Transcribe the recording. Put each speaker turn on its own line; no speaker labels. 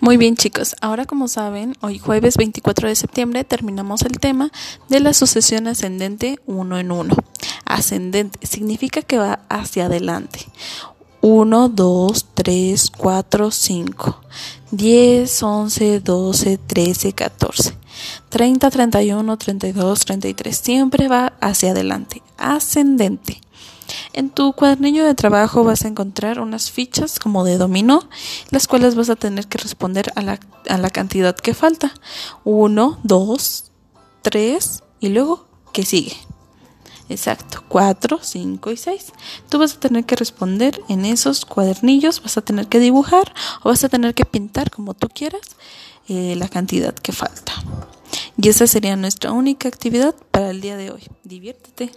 Muy bien chicos, ahora como saben, hoy jueves 24 de septiembre terminamos el tema de la sucesión ascendente uno en uno. Ascendente significa que va hacia adelante. 1, 2, 3, 4, 5, 10, 11, 12, 13, 14, 30, 31, 32, 33. Siempre va hacia adelante. Ascendente. En tu cuadernillo de trabajo vas a encontrar unas fichas como de dominó, las cuales vas a tener que responder a la, a la cantidad que falta. Uno, dos, tres y luego, ¿qué sigue? Exacto, cuatro, cinco y seis. Tú vas a tener que responder en esos cuadernillos, vas a tener que dibujar o vas a tener que pintar como tú quieras eh, la cantidad que falta. Y esa sería nuestra única actividad para el día de hoy. Diviértete.